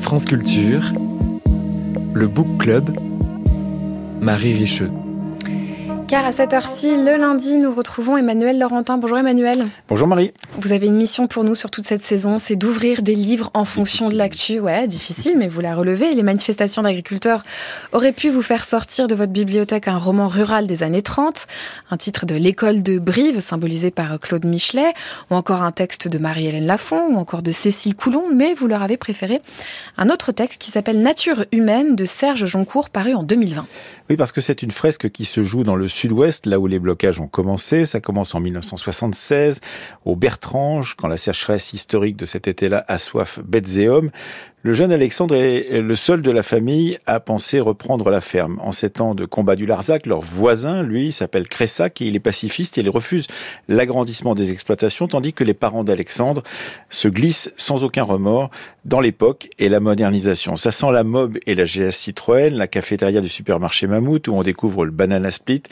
France Culture, le Book Club, Marie Richeux. Car à cette heure-ci, le lundi, nous retrouvons Emmanuel Laurentin. Bonjour Emmanuel. Bonjour Marie. Vous avez une mission pour nous sur toute cette saison, c'est d'ouvrir des livres en fonction de l'actu. Ouais, difficile, mais vous la relevez. Les manifestations d'agriculteurs auraient pu vous faire sortir de votre bibliothèque un roman rural des années 30, un titre de L'école de Brive, symbolisé par Claude Michelet, ou encore un texte de Marie-Hélène Lafont, ou encore de Cécile Coulon, mais vous leur avez préféré un autre texte qui s'appelle Nature humaine de Serge Joncourt, paru en 2020. Oui, parce que c'est une fresque qui se joue dans le sud-ouest, là où les blocages ont commencé. Ça commence en 1976, au Bertrange, quand la sécheresse historique de cet été-là assoif bêtes et hommes. Le jeune Alexandre est le seul de la famille à penser reprendre la ferme. En sept ans de combat du Larzac, leur voisin, lui, s'appelle Cressac et il est pacifiste et il refuse l'agrandissement des exploitations, tandis que les parents d'Alexandre se glissent sans aucun remords dans l'époque et la modernisation. Ça sent la mob et la GS Citroën, la cafétéria du supermarché Mammouth où on découvre le banana split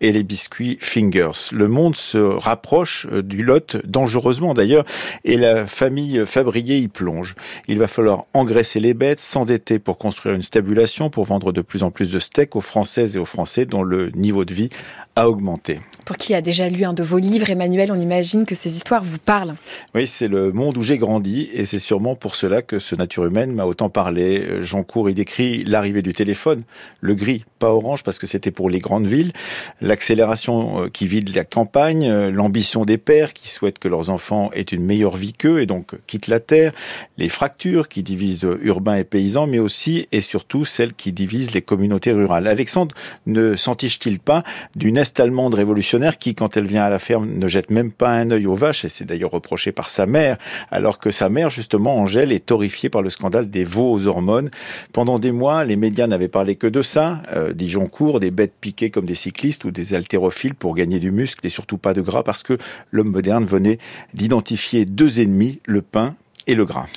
et les biscuits Fingers. Le monde se rapproche euh, du Lot, dangereusement d'ailleurs, et la famille Fabrier y plonge. Il va falloir engraisser les bêtes, s'endetter pour construire une stabulation, pour vendre de plus en plus de steaks aux Françaises et aux Français dont le niveau de vie a augmenté. Pour qui a déjà lu un de vos livres, Emmanuel, on imagine que ces histoires vous parlent. Oui, c'est le monde où j'ai grandi et c'est sûrement pour cela que ce nature humaine m'a autant parlé. Jean Cour y décrit l'arrivée du téléphone, le gris, pas orange parce que c'était pour les grandes villes, l'accélération euh, qui vide la campagne, euh, l'ambition des pères qui souhaitent que leurs enfants aient une meilleure vie qu'eux et donc quittent la terre, les fractures qui divisent urbains et paysans, mais aussi et surtout celles qui divisent les communautés rurales. Alexandre ne s'entiche-t-il pas d'une est allemande révolutionnaire qui, quand elle vient à la ferme, ne jette même pas un œil aux vaches, et c'est d'ailleurs reproché par sa mère, alors que sa mère, justement, Angèle, est horrifiée par le scandale des veaux aux hormones? Pendant des mois, les médias n'avaient parlé que de ça, euh, court, des bêtes piquées comme des cyclistes ou des haltérophiles pour gagner du muscle et surtout pas de gras, parce que l'homme moderne venait d'identifier deux ennemis, le pain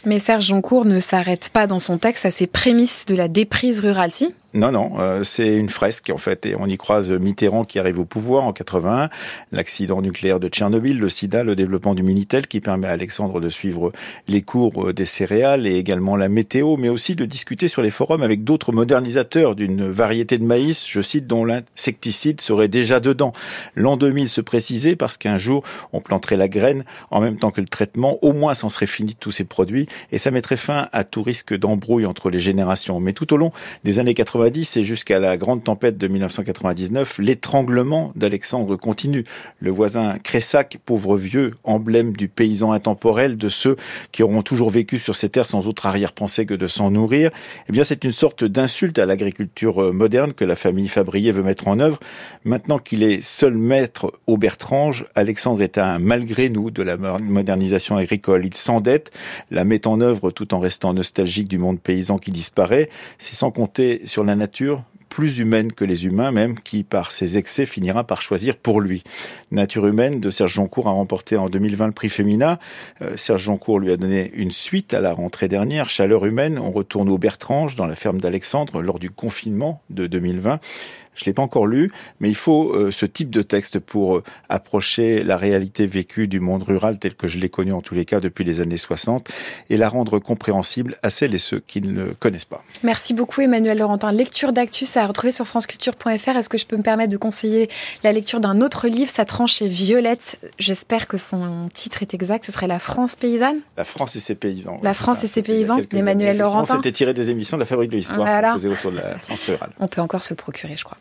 Mais Serge Joncourt ne s'arrête pas dans son texte à ses prémices de la déprise rurale, si non, non, euh, c'est une fresque en fait, et on y croise Mitterrand qui arrive au pouvoir en 81, l'accident nucléaire de Tchernobyl, le sida, le développement du Minitel qui permet à Alexandre de suivre les cours euh, des céréales et également la météo, mais aussi de discuter sur les forums avec d'autres modernisateurs d'une variété de maïs, je cite, dont l'insecticide serait déjà dedans. L'an 2000 se précisait parce qu'un jour on planterait la graine en même temps que le traitement, au moins s'en serait fini de tous ces produits et ça mettrait fin à tout risque d'embrouille entre les générations. Mais tout au long des années 80, et jusqu'à la grande tempête de 1999, l'étranglement d'Alexandre continue. Le voisin Cressac, pauvre vieux, emblème du paysan intemporel, de ceux qui auront toujours vécu sur ces terres sans autre arrière-pensée que de s'en nourrir, eh bien c'est une sorte d'insulte à l'agriculture euh, moderne que la famille Fabrier veut mettre en œuvre. Maintenant qu'il est seul maître au Bertrange, Alexandre est un malgré nous de la modernisation agricole. Il s'endette, la met en œuvre tout en restant nostalgique du monde paysan qui disparaît. C'est sans compter sur nature plus humaine que les humains même, qui par ses excès finira par choisir pour lui. Nature humaine de Serge Joncourt a remporté en 2020 le prix Femina. Euh, Serge Joncourt lui a donné une suite à la rentrée dernière, Chaleur humaine. On retourne au Bertrange, dans la ferme d'Alexandre, lors du confinement de 2020. Je l'ai pas encore lu, mais il faut euh, ce type de texte pour euh, approcher la réalité vécue du monde rural tel que je l'ai connu en tous les cas depuis les années 60 et la rendre compréhensible à celles et ceux qui ne le connaissent pas. Merci beaucoup Emmanuel Laurentin. Lecture d'actus à retrouver sur franceculture.fr. Est-ce que je peux me permettre de conseiller la lecture d'un autre livre? Sa tranche est violette. J'espère que son titre est exact. Ce serait La France paysanne? La France et ses paysans. La France et ses paysans d'Emmanuel Laurentin. C'était tiré des émissions de la Fabrique de l'Histoire voilà. faisait autour de la France rurale. On peut encore se le procurer, je crois.